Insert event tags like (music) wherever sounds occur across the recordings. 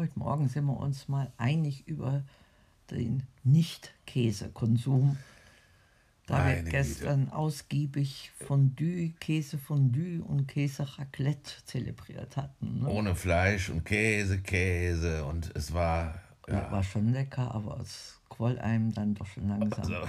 heute Morgen sind wir uns mal einig über den Nicht-Käsekonsum. Da Meine wir gestern ausgiebig Fondue, Käsefondue und Käse Raclette zelebriert hatten. Ne? Ohne Fleisch und Käse, Käse und es war. Ja. War schon lecker, aber es quoll einem dann doch schon langsam. Also,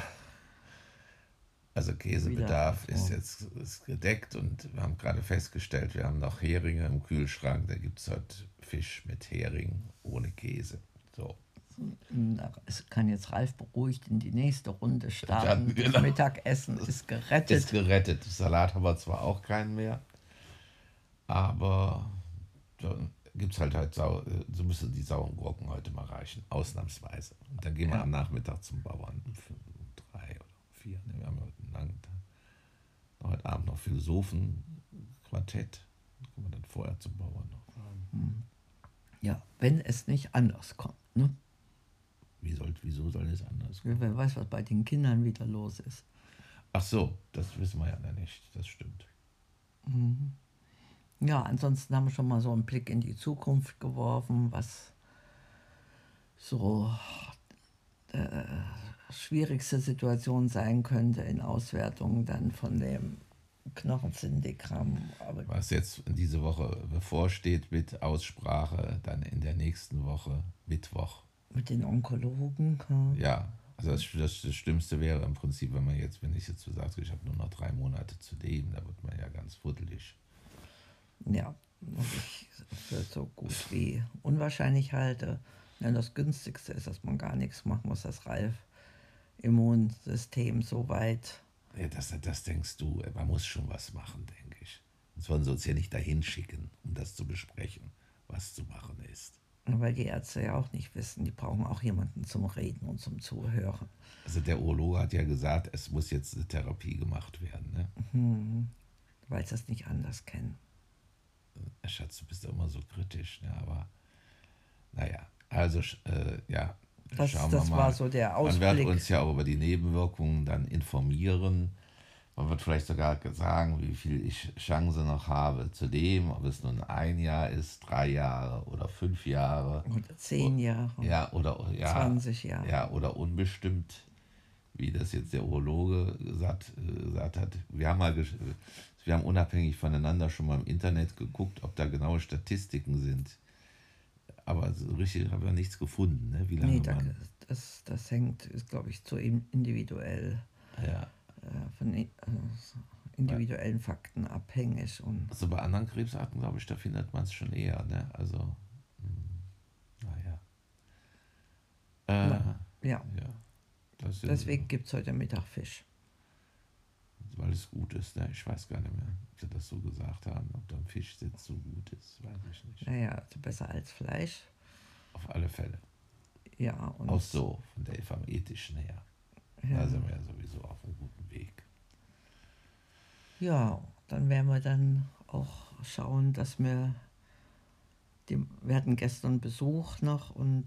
also Käsebedarf ist jetzt ist gedeckt und wir haben gerade festgestellt, wir haben noch Heringe im Kühlschrank. Da gibt es halt Fisch mit Hering ohne Käse. So. Es kann jetzt Ralf beruhigt in die nächste Runde starten. Dann, genau. Das Mittagessen ist gerettet. Ist gerettet. Salat haben wir zwar auch keinen mehr, aber dann gibt es halt halt sau, so müssen die sauren Gurken heute mal reichen, ausnahmsweise. Und dann gehen wir ja. am Nachmittag zum Bauern um drei oder vier. Ne, wir haben heute einen langen Tag. Heute Abend noch Philosophen-Quartett. Können wir dann vorher zum Bauern noch fahren. Hm. Ja, wenn es nicht anders kommt. Ne? Wie soll, wieso soll es anders kommen? Wer weiß, was bei den Kindern wieder los ist. Ach so, das wissen wir ja nicht. Das stimmt. Mhm. Ja, ansonsten haben wir schon mal so einen Blick in die Zukunft geworfen, was so äh, schwierigste Situation sein könnte in Auswertungen dann von dem Knochensyndigramm. Was jetzt diese Woche bevorsteht mit Aussprache, dann in der nächsten Woche Mittwoch. Mit den Onkologen? Ja, also das, das, das, Schlimmste wäre im Prinzip, wenn man jetzt, wenn ich jetzt so sage, ich habe nur noch drei Monate zu leben, da wird man ja ganz fuddelig. Ja, was ich für so gut wie unwahrscheinlich halte. Denn das Günstigste ist, dass man gar nichts machen muss, das Ralf-Immunsystem so weit ja, das, das denkst du, man muss schon was machen, denke ich. Sonst wollen sie uns ja nicht dahin schicken, um das zu besprechen, was zu machen ist. Weil die Ärzte ja auch nicht wissen, die brauchen auch jemanden zum Reden und zum Zuhören. Also der Urologe hat ja gesagt, es muss jetzt eine Therapie gemacht werden. Ne? Mhm. Weil sie das nicht anders kennen. Schatz, du bist ja immer so kritisch, ne? aber naja, also äh, ja, das, das mal. war so der Ausblick. Man wird uns ja auch über die Nebenwirkungen dann informieren. Man wird vielleicht sogar sagen, wie viel ich Chance noch habe zu dem, ob es nun ein Jahr ist, drei Jahre oder fünf Jahre. Oder zehn Jahre. Ja, oder ja, 20 Jahre. Ja, oder unbestimmt, wie das jetzt der Urologe gesagt, äh, gesagt hat. Wir haben mal wir haben unabhängig voneinander schon mal im Internet geguckt, ob da genaue Statistiken sind aber so richtig habe ich nichts gefunden. Ne? Wie lange nee, da, das, das hängt, ist glaube ich, zu individuell. Ja. Äh, von äh, individuellen. Fakten abhängig. Und also bei anderen Krebsarten, glaube ich, da findet man es schon eher. Ne? Also, mh, hm, naja. Äh, ja. ja. Deswegen gibt es heute Mittag Fisch weil es gut ist. Ne? Ich weiß gar nicht mehr, ob sie das so gesagt haben, ob da ein Fisch sitzt so gut ist, weiß ich nicht. Naja, also besser als Fleisch. Auf alle Fälle. Ja. Und Auch so, von der vom ethischen her. Ja. Da sind wir ja sowieso auf einem guten Weg. Ja, dann werden wir dann auch schauen, dass wir die, wir hatten gestern Besuch noch und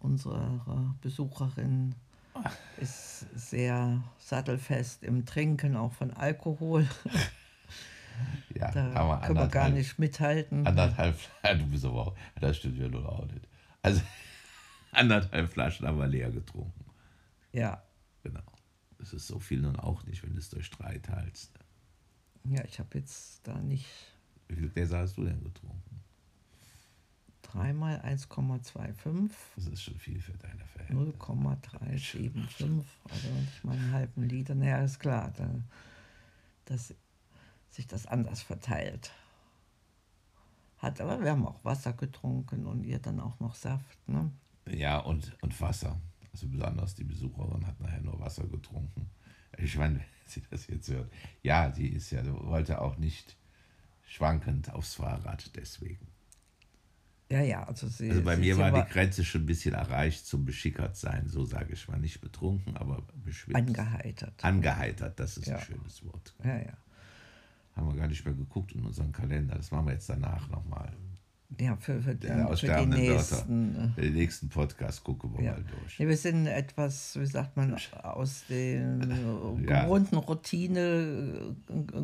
unsere Besucherin ist sehr sattelfest im Trinken, auch von Alkohol. (laughs) Ja, da aber können wir gar nicht mithalten. Anderthalb, (laughs) du bist aber auch, das stimmt ja nur auch nicht. Also (laughs) anderthalb Flaschen haben wir leer getrunken. Ja. Genau. Das ist so viel nun auch nicht, wenn du es durch drei teilst. Ja, ich habe jetzt da nicht. Wie viele Gläser hast du denn getrunken? Dreimal 1,25. Das ist schon viel für deine Verhältnisse. 0,375, also nicht mal einen halben Liter. Naja, ist klar, dann, dass sich das anders verteilt hat. Aber wir haben auch Wasser getrunken und ihr dann auch noch Saft. Ne? Ja, und, und Wasser. Also besonders die Besucherin hat nachher nur Wasser getrunken. Ich meine, (laughs) wenn sie das jetzt hört. Ja, sie ist ja, wollte auch nicht schwankend aufs Fahrrad deswegen. Ja, ja, also sie. Also bei sie, mir sie war die Grenze schon ein bisschen erreicht zum beschickert sein, so sage ich mal. Nicht betrunken, aber beschwipst. Angeheitert. Angeheitert, das ist ja. ein schönes Wort. Ja, ja. Haben wir gar nicht mehr geguckt in unserem Kalender. Das machen wir jetzt danach nochmal. Ja, für, für, den, für die nächsten. Wörter. Den nächsten Podcast gucken wir ja. mal durch. Ja, wir sind etwas, wie sagt man, aus der (laughs) ja. gewohnten Routine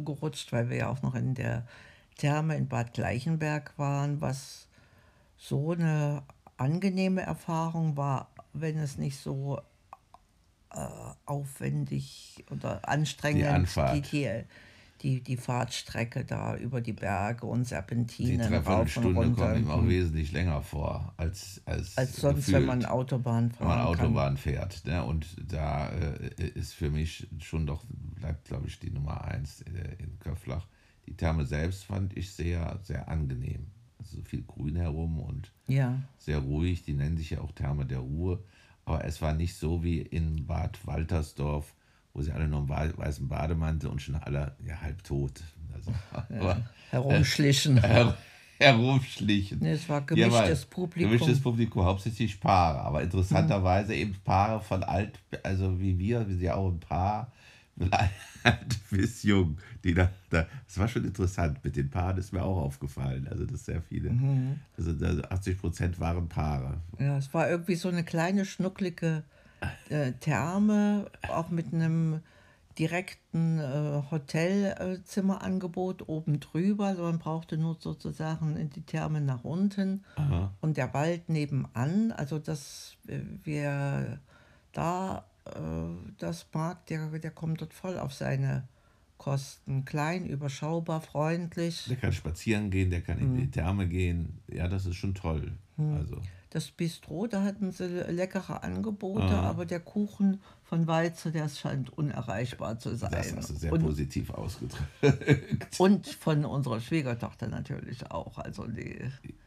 gerutscht, weil wir ja auch noch in der Therme in Bad Gleichenberg waren, was so eine angenehme Erfahrung war, wenn es nicht so äh, aufwendig oder anstrengend Die Anfahrt. die, die, die, die Fahrtstrecke da über die Berge und Die Serpentinen rauf und Dreiviertelstunde runter. kommt ihm auch wesentlich länger vor als, als, als sonst, gefühlt, wenn man Autobahn wenn man fahren kann. Autobahn fährt. Ne? Und da äh, ist für mich schon doch, bleibt glaube ich die Nummer eins äh, in Köflach. Die Therme selbst fand ich sehr, sehr angenehm. Also viel Grün herum und Ja, sehr ruhig. Die nennen sich ja auch Therme der Ruhe. Aber es war nicht so wie in Bad Waltersdorf, wo sie alle nur im weißen Bademantel und schon alle ja, halb tot also, aber, herumschlichen. her herumschlichen. Nee, es war Ja, gemischtes Publikum. Gemischtes Publikum, hauptsächlich Paare. Aber interessanterweise eben Paare von alt, also wie wir, wir sind ja auch ein Paar, (laughs) bis jung. Die da, da, das war schon interessant mit den Paaren, ist mir auch aufgefallen. Also, das sehr viele. Mhm. Also, da 80 Prozent waren Paare. Ja, es war irgendwie so eine kleine, schnucklige äh, Therme, auch mit einem direkten äh, Hotelzimmerangebot oben drüber. Also man brauchte nur sozusagen in die Therme nach unten Aha. und der Wald nebenan. Also das, äh, wer da das mag, der, der kommt dort voll auf seine Kosten. Klein, überschaubar, freundlich. Der kann spazieren gehen, der kann Mhm. in die Therme gehen. Ja, das ist schon toll. Also, Das Bistro, da hatten sie leckere Angebote, Aha. aber der Kuchen von Walze, der scheint unerreichbar zu sein. das hast du sehr und, positiv ausgedrückt. und von unserer Schwiegertochter natürlich auch. Also die,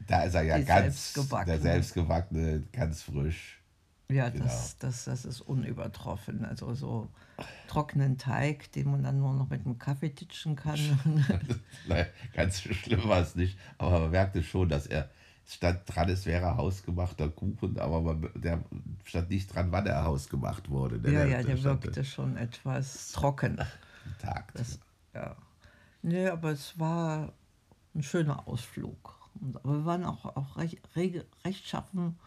Da ist er ja ganz, selbstgebackene. der selbstgebackene, ganz frisch. Ja, Genau. das, das, das ist unübertroffen. Also so trockenen Teig, den man dann nur noch mit einem Kaffee titschen kann. (laughs) Nein, ganz schlimm war es nicht, aber man merkte schon, dass er stand dran, es wäre hausgemachter Kuchen, aber man, der stand nicht dran, wann er hausgemacht wurde. ja, ja, stand der wirkte schon etwas trocken. (laughs) Tag. Das, ja. Nee, aber es war ein schöner Ausflug. Aber wir waren auch, auch recht, rechtschaffen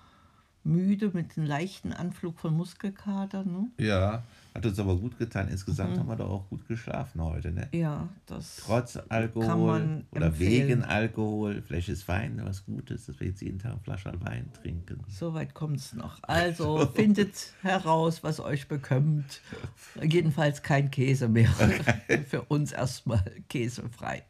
müde mit einem leichten Anflug von Muskelkater. Ne? Ja, hat uns aber gut getan. Mhm. Insgesamt haben wir doch auch gut geschlafen heute. Ne? Ja, das. Trotz Alkohol oder empfehlen. wegen Alkohol. Vielleicht ist Wein was Gutes, dass wir jetzt jeden Tag eine Flasche Wein trinken. So weit kommt es noch. (laughs) Also findet heraus, was euch bekommt. Jedenfalls kein Käse mehr. (laughs) Für uns erstmal käsefrei.